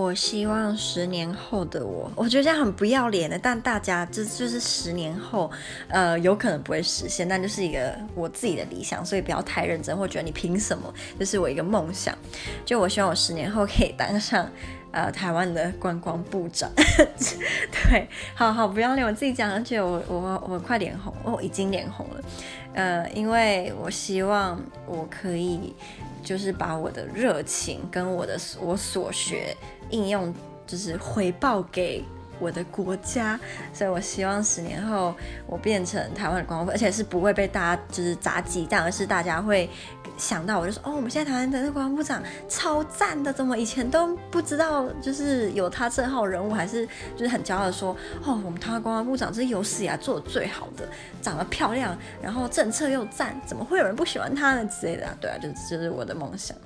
我希望十年后的我，我觉得这样很不要脸的，但大家这就是十年后，呃，有可能不会实现，但就是一个我自己的理想，所以不要太认真，或觉得你凭什么？这是我一个梦想，就我希望我十年后可以当上呃台湾的观光部长。对，好好不要脸，我自己讲，而且我我我快脸红，我已经脸红了，呃，因为我希望我可以。就是把我的热情跟我的我所学应用，就是回报给我的国家，所以我希望十年后我变成台湾的光部，而且是不会被大家就是砸鸡蛋，而是大家会想到我就说哦，我们现在台湾的那个观光部长超赞的，怎么以前都不知道，就是有他这号人物，还是就是很骄傲的说哦，我们台湾观光部长这是有史以来做的最好的，长得漂亮，然后政策又赞，怎么会有人不喜欢他呢之类的啊？对啊，就就是我的梦想。